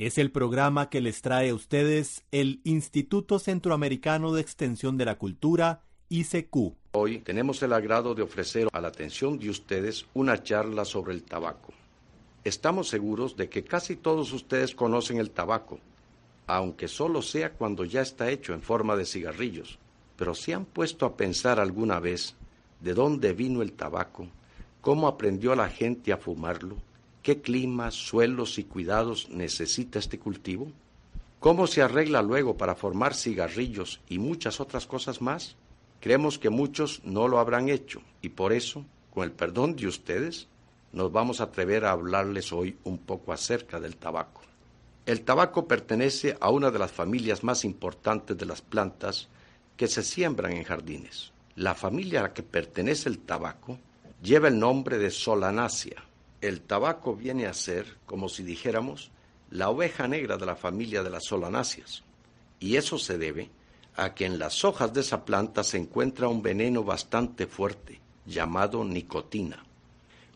Es el programa que les trae a ustedes el Instituto Centroamericano de Extensión de la Cultura, ICQ. Hoy tenemos el agrado de ofrecer a la atención de ustedes una charla sobre el tabaco. Estamos seguros de que casi todos ustedes conocen el tabaco, aunque solo sea cuando ya está hecho en forma de cigarrillos. Pero ¿se han puesto a pensar alguna vez de dónde vino el tabaco? ¿Cómo aprendió la gente a fumarlo? ¿Qué clima, suelos y cuidados necesita este cultivo? ¿Cómo se arregla luego para formar cigarrillos y muchas otras cosas más? Creemos que muchos no lo habrán hecho y por eso, con el perdón de ustedes, nos vamos a atrever a hablarles hoy un poco acerca del tabaco. El tabaco pertenece a una de las familias más importantes de las plantas que se siembran en jardines. La familia a la que pertenece el tabaco lleva el nombre de Solanaceae el tabaco viene a ser, como si dijéramos, la oveja negra de la familia de las solanáceas. Y eso se debe a que en las hojas de esa planta se encuentra un veneno bastante fuerte, llamado nicotina.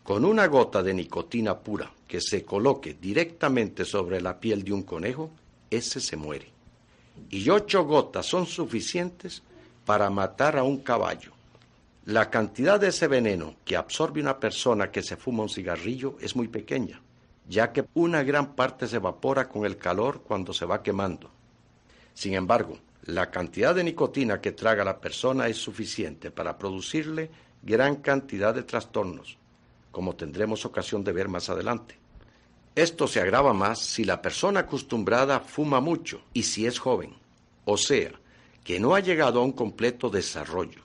Con una gota de nicotina pura que se coloque directamente sobre la piel de un conejo, ese se muere. Y ocho gotas son suficientes para matar a un caballo, la cantidad de ese veneno que absorbe una persona que se fuma un cigarrillo es muy pequeña, ya que una gran parte se evapora con el calor cuando se va quemando. Sin embargo, la cantidad de nicotina que traga la persona es suficiente para producirle gran cantidad de trastornos, como tendremos ocasión de ver más adelante. Esto se agrava más si la persona acostumbrada fuma mucho y si es joven, o sea, que no ha llegado a un completo desarrollo.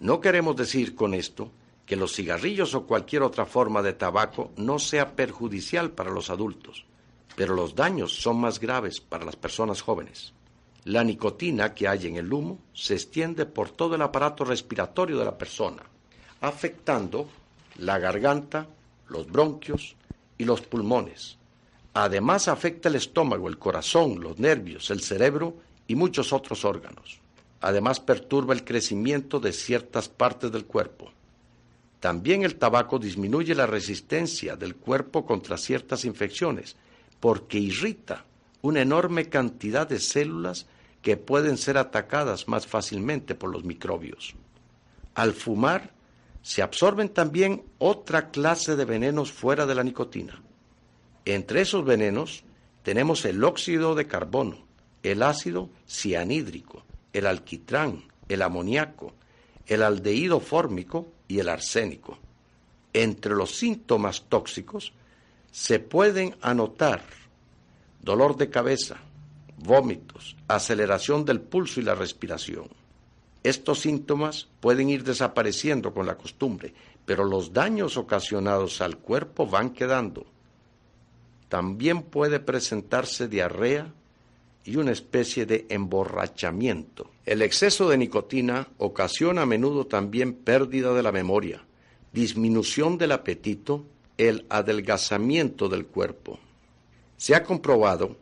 No queremos decir con esto que los cigarrillos o cualquier otra forma de tabaco no sea perjudicial para los adultos, pero los daños son más graves para las personas jóvenes. La nicotina que hay en el humo se extiende por todo el aparato respiratorio de la persona, afectando la garganta, los bronquios y los pulmones. Además afecta el estómago, el corazón, los nervios, el cerebro y muchos otros órganos. Además perturba el crecimiento de ciertas partes del cuerpo. También el tabaco disminuye la resistencia del cuerpo contra ciertas infecciones porque irrita una enorme cantidad de células que pueden ser atacadas más fácilmente por los microbios. Al fumar, se absorben también otra clase de venenos fuera de la nicotina. Entre esos venenos tenemos el óxido de carbono, el ácido cianhídrico, el alquitrán, el amoníaco, el aldehído fórmico y el arsénico. Entre los síntomas tóxicos se pueden anotar dolor de cabeza, vómitos, aceleración del pulso y la respiración. Estos síntomas pueden ir desapareciendo con la costumbre, pero los daños ocasionados al cuerpo van quedando. También puede presentarse diarrea, y una especie de emborrachamiento. El exceso de nicotina ocasiona a menudo también pérdida de la memoria, disminución del apetito, el adelgazamiento del cuerpo. Se ha comprobado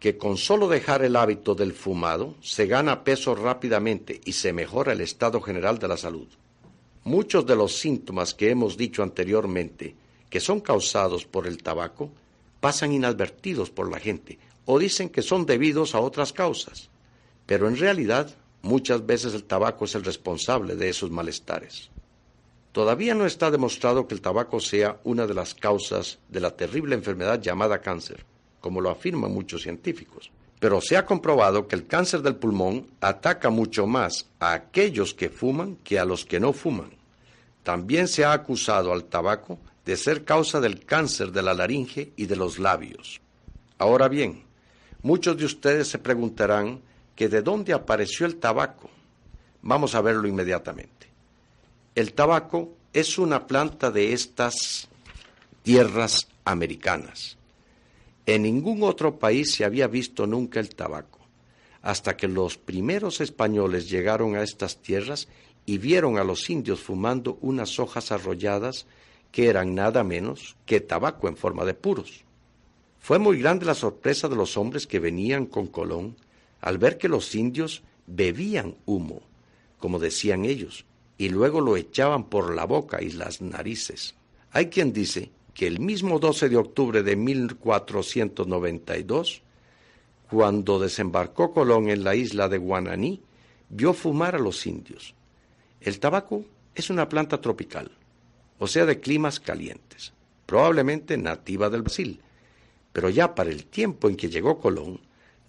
que con solo dejar el hábito del fumado se gana peso rápidamente y se mejora el estado general de la salud. Muchos de los síntomas que hemos dicho anteriormente, que son causados por el tabaco, pasan inadvertidos por la gente o dicen que son debidos a otras causas, pero en realidad muchas veces el tabaco es el responsable de esos malestares. Todavía no está demostrado que el tabaco sea una de las causas de la terrible enfermedad llamada cáncer, como lo afirman muchos científicos. Pero se ha comprobado que el cáncer del pulmón ataca mucho más a aquellos que fuman que a los que no fuman. También se ha acusado al tabaco de ser causa del cáncer de la laringe y de los labios. Ahora bien, Muchos de ustedes se preguntarán que de dónde apareció el tabaco. Vamos a verlo inmediatamente. El tabaco es una planta de estas tierras americanas. En ningún otro país se había visto nunca el tabaco. hasta que los primeros españoles llegaron a estas tierras y vieron a los indios fumando unas hojas arrolladas que eran nada menos que tabaco en forma de puros. Fue muy grande la sorpresa de los hombres que venían con Colón al ver que los indios bebían humo, como decían ellos, y luego lo echaban por la boca y las narices. Hay quien dice que el mismo 12 de octubre de 1492, cuando desembarcó Colón en la isla de Guananí, vio fumar a los indios. El tabaco es una planta tropical, o sea, de climas calientes, probablemente nativa del Brasil, pero ya para el tiempo en que llegó Colón,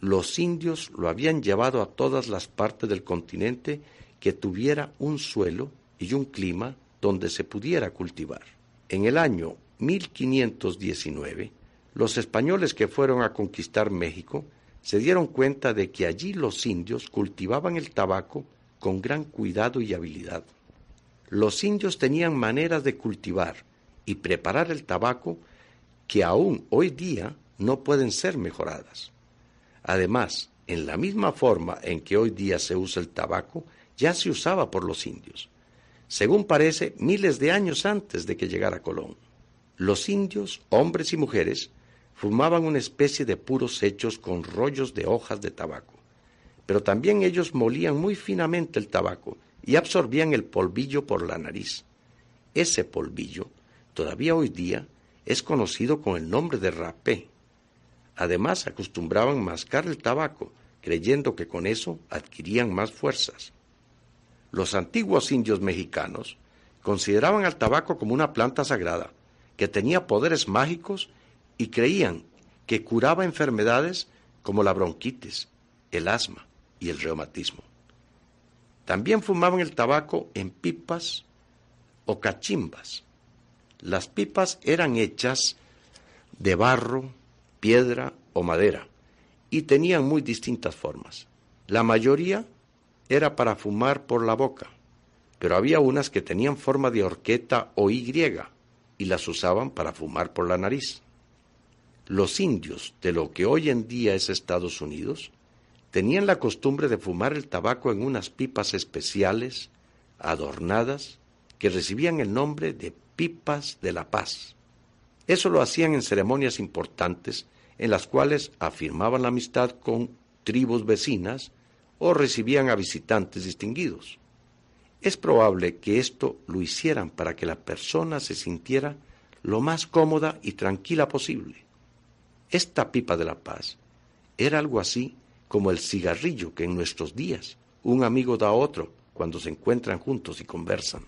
los indios lo habían llevado a todas las partes del continente que tuviera un suelo y un clima donde se pudiera cultivar. En el año 1519, los españoles que fueron a conquistar México se dieron cuenta de que allí los indios cultivaban el tabaco con gran cuidado y habilidad. Los indios tenían maneras de cultivar y preparar el tabaco que aún hoy día no pueden ser mejoradas. Además, en la misma forma en que hoy día se usa el tabaco, ya se usaba por los indios, según parece miles de años antes de que llegara Colón. Los indios, hombres y mujeres, fumaban una especie de puros hechos con rollos de hojas de tabaco, pero también ellos molían muy finamente el tabaco y absorbían el polvillo por la nariz. Ese polvillo, todavía hoy día, es conocido con el nombre de rapé. Además, acostumbraban mascar el tabaco, creyendo que con eso adquirían más fuerzas. Los antiguos indios mexicanos consideraban al tabaco como una planta sagrada, que tenía poderes mágicos y creían que curaba enfermedades como la bronquitis, el asma y el reumatismo. También fumaban el tabaco en pipas o cachimbas. Las pipas eran hechas de barro, piedra o madera, y tenían muy distintas formas. La mayoría era para fumar por la boca, pero había unas que tenían forma de horqueta o Y y las usaban para fumar por la nariz. Los indios de lo que hoy en día es Estados Unidos tenían la costumbre de fumar el tabaco en unas pipas especiales, adornadas, que recibían el nombre de pipas de la paz. Eso lo hacían en ceremonias importantes en las cuales afirmaban la amistad con tribus vecinas o recibían a visitantes distinguidos. Es probable que esto lo hicieran para que la persona se sintiera lo más cómoda y tranquila posible. Esta pipa de la paz era algo así como el cigarrillo que en nuestros días un amigo da a otro cuando se encuentran juntos y conversan.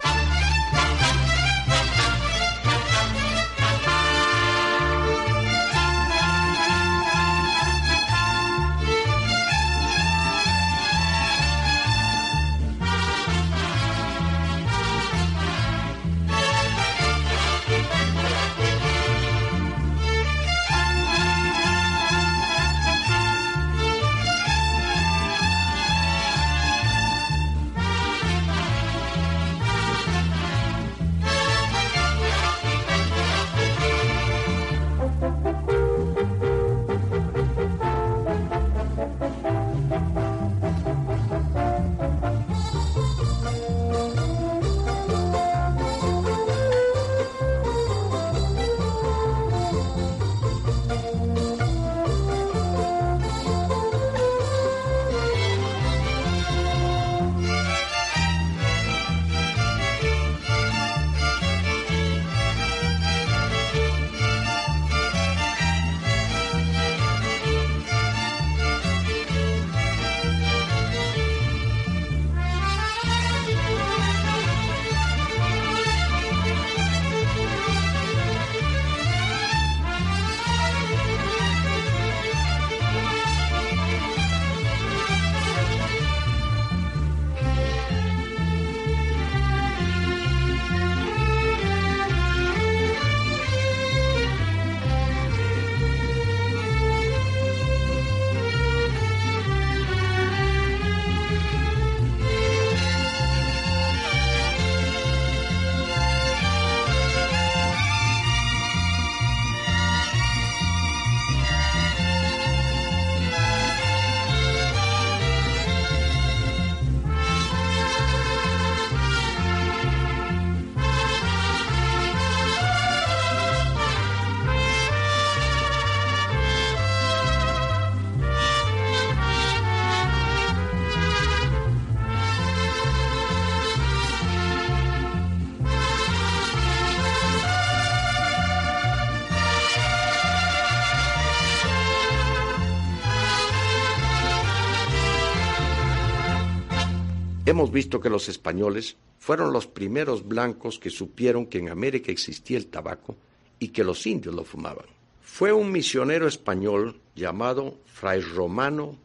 Hemos visto que los españoles fueron los primeros blancos que supieron que en América existía el tabaco y que los indios lo fumaban. Fue un misionero español llamado Fray Romano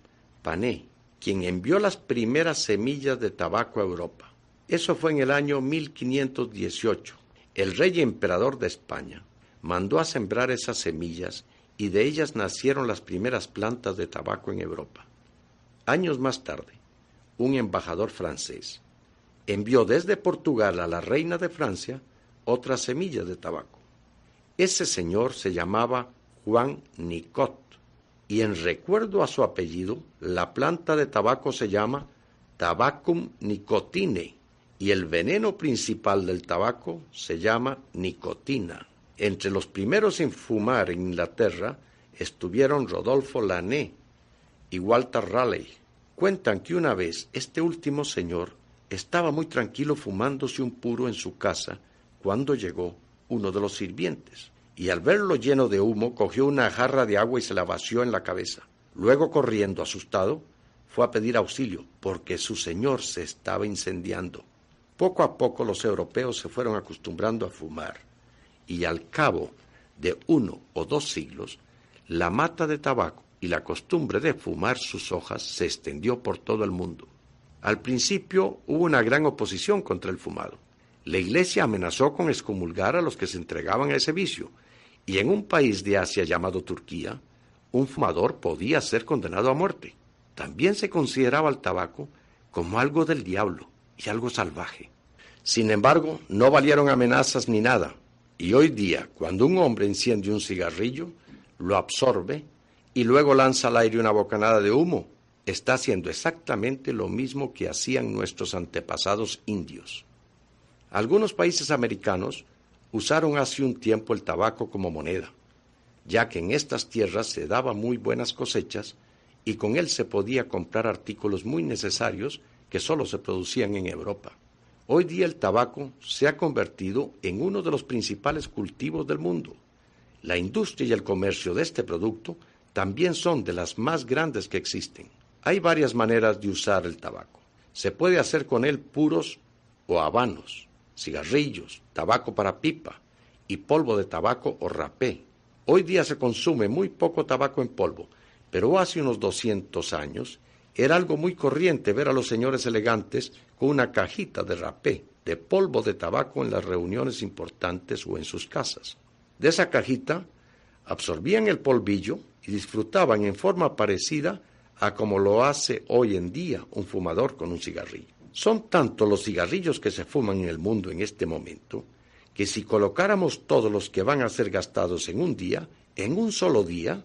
Pané quien envió las primeras semillas de tabaco a Europa. Eso fue en el año 1518. El rey emperador de España mandó a sembrar esas semillas y de ellas nacieron las primeras plantas de tabaco en Europa. Años más tarde, un embajador francés envió desde Portugal a la reina de Francia otras semillas de tabaco. Ese señor se llamaba Juan Nicot y en recuerdo a su apellido, la planta de tabaco se llama Tabacum nicotine y el veneno principal del tabaco se llama nicotina. Entre los primeros en fumar en Inglaterra estuvieron Rodolfo Lané y Walter Raleigh. Cuentan que una vez este último señor estaba muy tranquilo fumándose un puro en su casa cuando llegó uno de los sirvientes y al verlo lleno de humo cogió una jarra de agua y se la vació en la cabeza. Luego, corriendo asustado, fue a pedir auxilio porque su señor se estaba incendiando. Poco a poco los europeos se fueron acostumbrando a fumar y al cabo de uno o dos siglos, la mata de tabaco y la costumbre de fumar sus hojas se extendió por todo el mundo. Al principio hubo una gran oposición contra el fumado. La Iglesia amenazó con excomulgar a los que se entregaban a ese vicio, y en un país de Asia llamado Turquía, un fumador podía ser condenado a muerte. También se consideraba el tabaco como algo del diablo y algo salvaje. Sin embargo, no valieron amenazas ni nada, y hoy día, cuando un hombre enciende un cigarrillo, lo absorbe y luego lanza al aire una bocanada de humo, está haciendo exactamente lo mismo que hacían nuestros antepasados indios. Algunos países americanos usaron hace un tiempo el tabaco como moneda, ya que en estas tierras se daban muy buenas cosechas y con él se podía comprar artículos muy necesarios que solo se producían en Europa. Hoy día el tabaco se ha convertido en uno de los principales cultivos del mundo. La industria y el comercio de este producto también son de las más grandes que existen. Hay varias maneras de usar el tabaco. Se puede hacer con él puros o habanos, cigarrillos, tabaco para pipa y polvo de tabaco o rapé. Hoy día se consume muy poco tabaco en polvo, pero hace unos 200 años era algo muy corriente ver a los señores elegantes con una cajita de rapé, de polvo de tabaco en las reuniones importantes o en sus casas. De esa cajita absorbían el polvillo y disfrutaban en forma parecida a como lo hace hoy en día un fumador con un cigarrillo. Son tantos los cigarrillos que se fuman en el mundo en este momento que si colocáramos todos los que van a ser gastados en un día, en un solo día,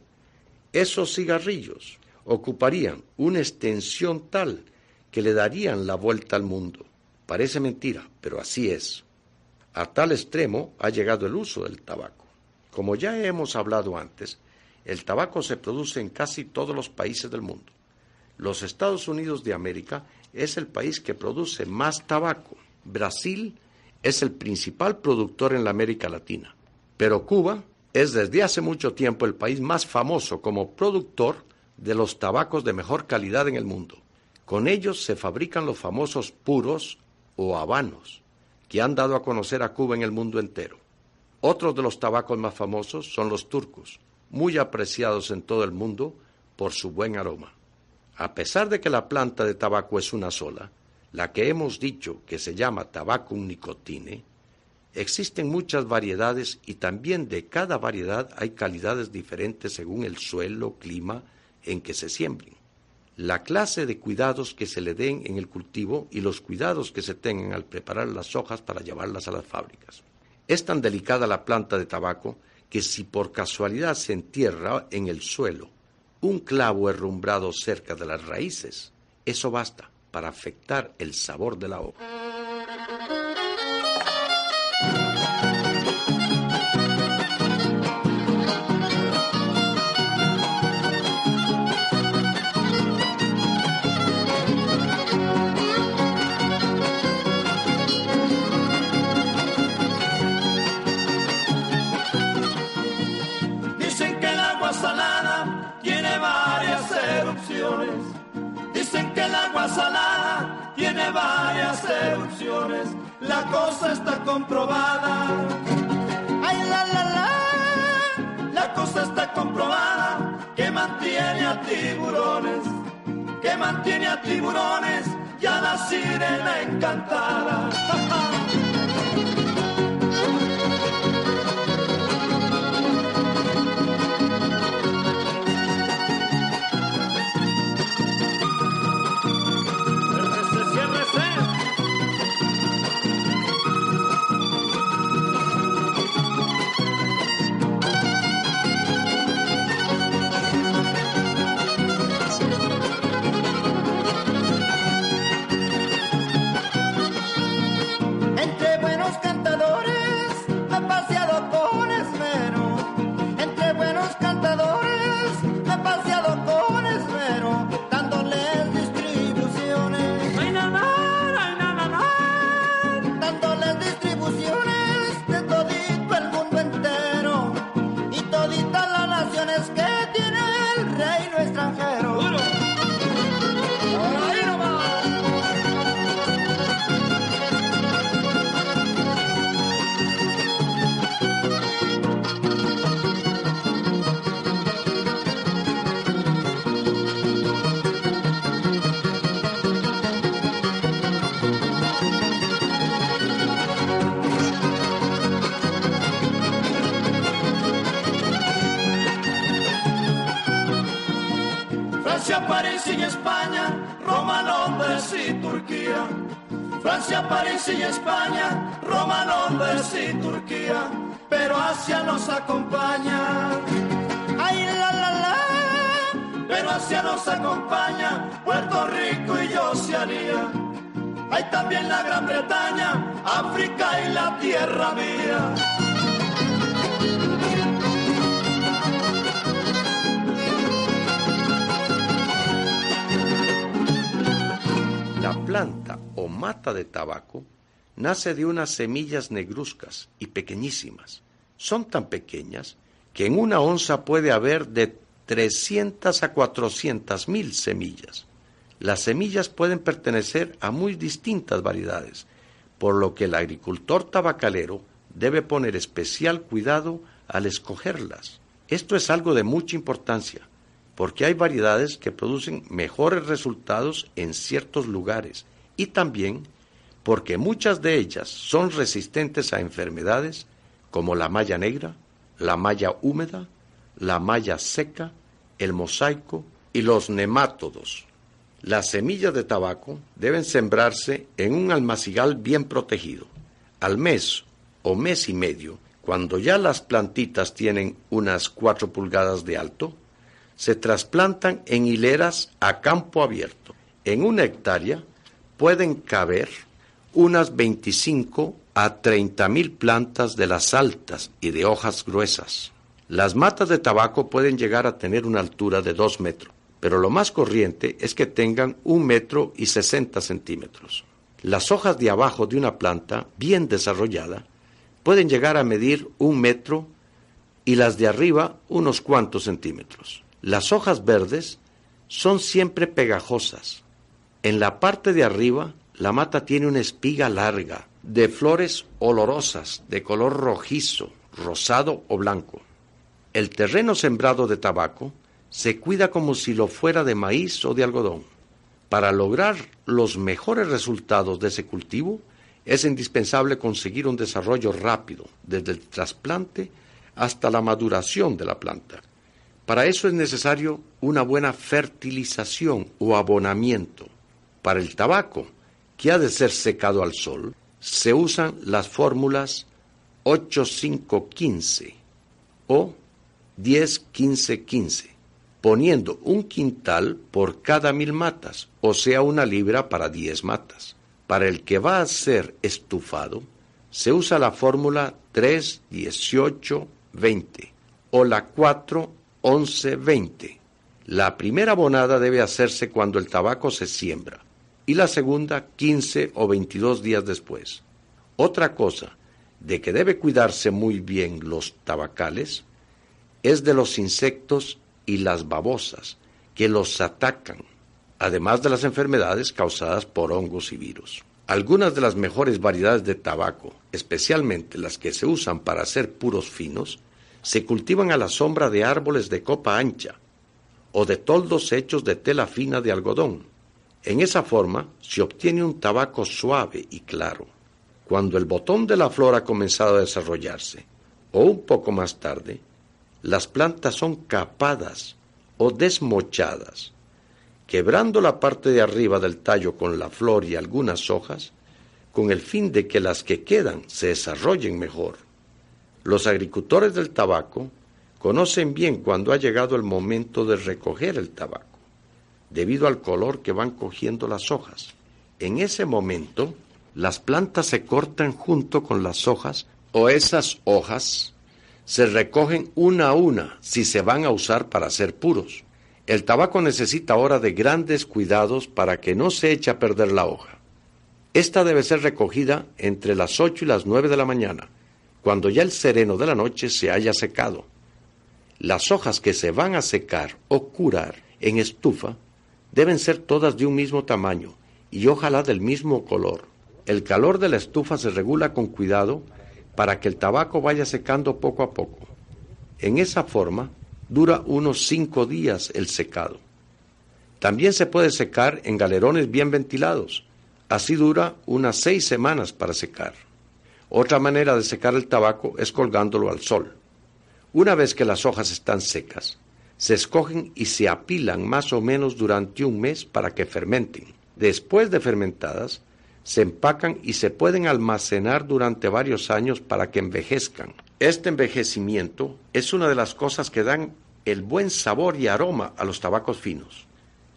esos cigarrillos ocuparían una extensión tal que le darían la vuelta al mundo. Parece mentira, pero así es. A tal extremo ha llegado el uso del tabaco. Como ya hemos hablado antes, el tabaco se produce en casi todos los países del mundo. Los Estados Unidos de América es el país que produce más tabaco. Brasil es el principal productor en la América Latina. Pero Cuba es desde hace mucho tiempo el país más famoso como productor de los tabacos de mejor calidad en el mundo. Con ellos se fabrican los famosos puros o habanos, que han dado a conocer a Cuba en el mundo entero. Otros de los tabacos más famosos son los turcos, muy apreciados en todo el mundo por su buen aroma. A pesar de que la planta de tabaco es una sola, la que hemos dicho que se llama tabacum nicotine, existen muchas variedades y también de cada variedad hay calidades diferentes según el suelo, clima en que se siembren. La clase de cuidados que se le den en el cultivo y los cuidados que se tengan al preparar las hojas para llevarlas a las fábricas. Es tan delicada la planta de tabaco que si por casualidad se entierra en el suelo un clavo herrumbrado cerca de las raíces, eso basta para afectar el sabor de la hoja. Cosa está comprobada. Ay, la, la, la, la cosa está comprobada que mantiene a tiburones, que mantiene a tiburones y a la sirena encantada. París y España, Roma, Londres y Turquía. Pero Asia nos acompaña. Ay, la, la, la. Pero Asia nos acompaña, Puerto Rico y Oceanía. Hay también la Gran Bretaña, África y la tierra mía. La planta o mata de tabaco nace de unas semillas negruzcas y pequeñísimas. Son tan pequeñas que en una onza puede haber de 300 a 400 mil semillas. Las semillas pueden pertenecer a muy distintas variedades, por lo que el agricultor tabacalero debe poner especial cuidado al escogerlas. Esto es algo de mucha importancia, porque hay variedades que producen mejores resultados en ciertos lugares y también porque muchas de ellas son resistentes a enfermedades como la malla negra, la malla húmeda, la malla seca, el mosaico y los nemátodos. Las semillas de tabaco deben sembrarse en un almacigal bien protegido. Al mes o mes y medio, cuando ya las plantitas tienen unas cuatro pulgadas de alto, se trasplantan en hileras a campo abierto. En una hectárea pueden caber unas 25 a 30 mil plantas de las altas y de hojas gruesas. Las matas de tabaco pueden llegar a tener una altura de 2 metros, pero lo más corriente es que tengan un metro y 60 centímetros. Las hojas de abajo de una planta bien desarrollada pueden llegar a medir un metro y las de arriba unos cuantos centímetros. Las hojas verdes son siempre pegajosas. En la parte de arriba, la mata tiene una espiga larga, de flores olorosas, de color rojizo, rosado o blanco. El terreno sembrado de tabaco se cuida como si lo fuera de maíz o de algodón. Para lograr los mejores resultados de ese cultivo, es indispensable conseguir un desarrollo rápido, desde el trasplante hasta la maduración de la planta. Para eso es necesario una buena fertilización o abonamiento. Para el tabaco, que ha de ser secado al sol, se usan las fórmulas 8515 o 10-15-15, poniendo un quintal por cada mil matas, o sea, una libra para 10 matas. Para el que va a ser estufado, se usa la fórmula 3-18-20 o la 4 11-20. La primera abonada debe hacerse cuando el tabaco se siembra y la segunda 15 o 22 días después. Otra cosa de que debe cuidarse muy bien los tabacales es de los insectos y las babosas que los atacan. además de las enfermedades causadas por hongos y virus. Algunas de las mejores variedades de tabaco, especialmente las que se usan para hacer puros finos, se cultivan a la sombra de árboles de copa ancha o de toldos hechos de tela fina de algodón. En esa forma se obtiene un tabaco suave y claro. Cuando el botón de la flor ha comenzado a desarrollarse, o un poco más tarde, las plantas son capadas o desmochadas, quebrando la parte de arriba del tallo con la flor y algunas hojas, con el fin de que las que quedan se desarrollen mejor. Los agricultores del tabaco conocen bien cuando ha llegado el momento de recoger el tabaco, debido al color que van cogiendo las hojas. En ese momento, las plantas se cortan junto con las hojas o esas hojas se recogen una a una si se van a usar para hacer puros. El tabaco necesita ahora de grandes cuidados para que no se eche a perder la hoja. Esta debe ser recogida entre las 8 y las 9 de la mañana, cuando ya el sereno de la noche se haya secado. Las hojas que se van a secar o curar en estufa deben ser todas de un mismo tamaño y ojalá del mismo color. El calor de la estufa se regula con cuidado para que el tabaco vaya secando poco a poco. En esa forma, dura unos cinco días el secado. También se puede secar en galerones bien ventilados. Así dura unas seis semanas para secar. Otra manera de secar el tabaco es colgándolo al sol. Una vez que las hojas están secas, se escogen y se apilan más o menos durante un mes para que fermenten. Después de fermentadas, se empacan y se pueden almacenar durante varios años para que envejezcan. Este envejecimiento es una de las cosas que dan el buen sabor y aroma a los tabacos finos.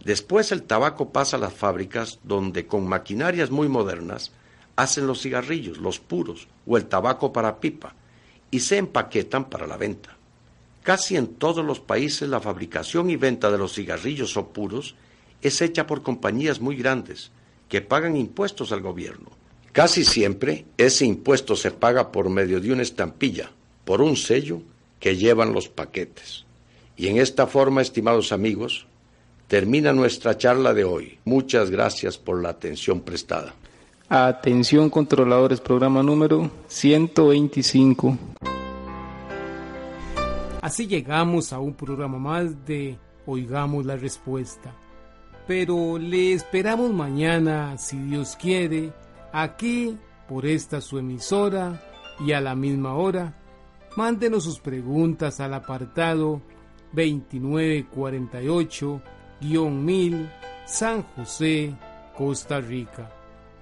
Después el tabaco pasa a las fábricas donde con maquinarias muy modernas hacen los cigarrillos, los puros o el tabaco para pipa y se empaquetan para la venta. Casi en todos los países la fabricación y venta de los cigarrillos o puros es hecha por compañías muy grandes que pagan impuestos al gobierno Casi siempre ese impuesto se paga por medio de una estampilla, por un sello que llevan los paquetes. Y en esta forma, estimados amigos, termina nuestra charla de hoy. Muchas gracias por la atención prestada. Atención controladores, programa número 125. Así llegamos a un programa más de Oigamos la Respuesta. Pero le esperamos mañana, si Dios quiere, aquí por esta su emisora y a la misma hora. Mándenos sus preguntas al apartado 2948-1000 San José, Costa Rica.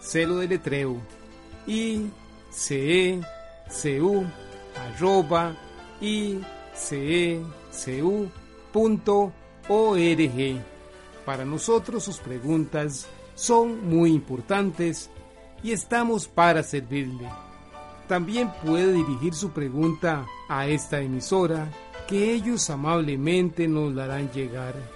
Celo de letreo i c e u arroba punto org para nosotros sus preguntas son muy importantes y estamos para servirle. También puede dirigir su pregunta a esta emisora que ellos amablemente nos la harán llegar.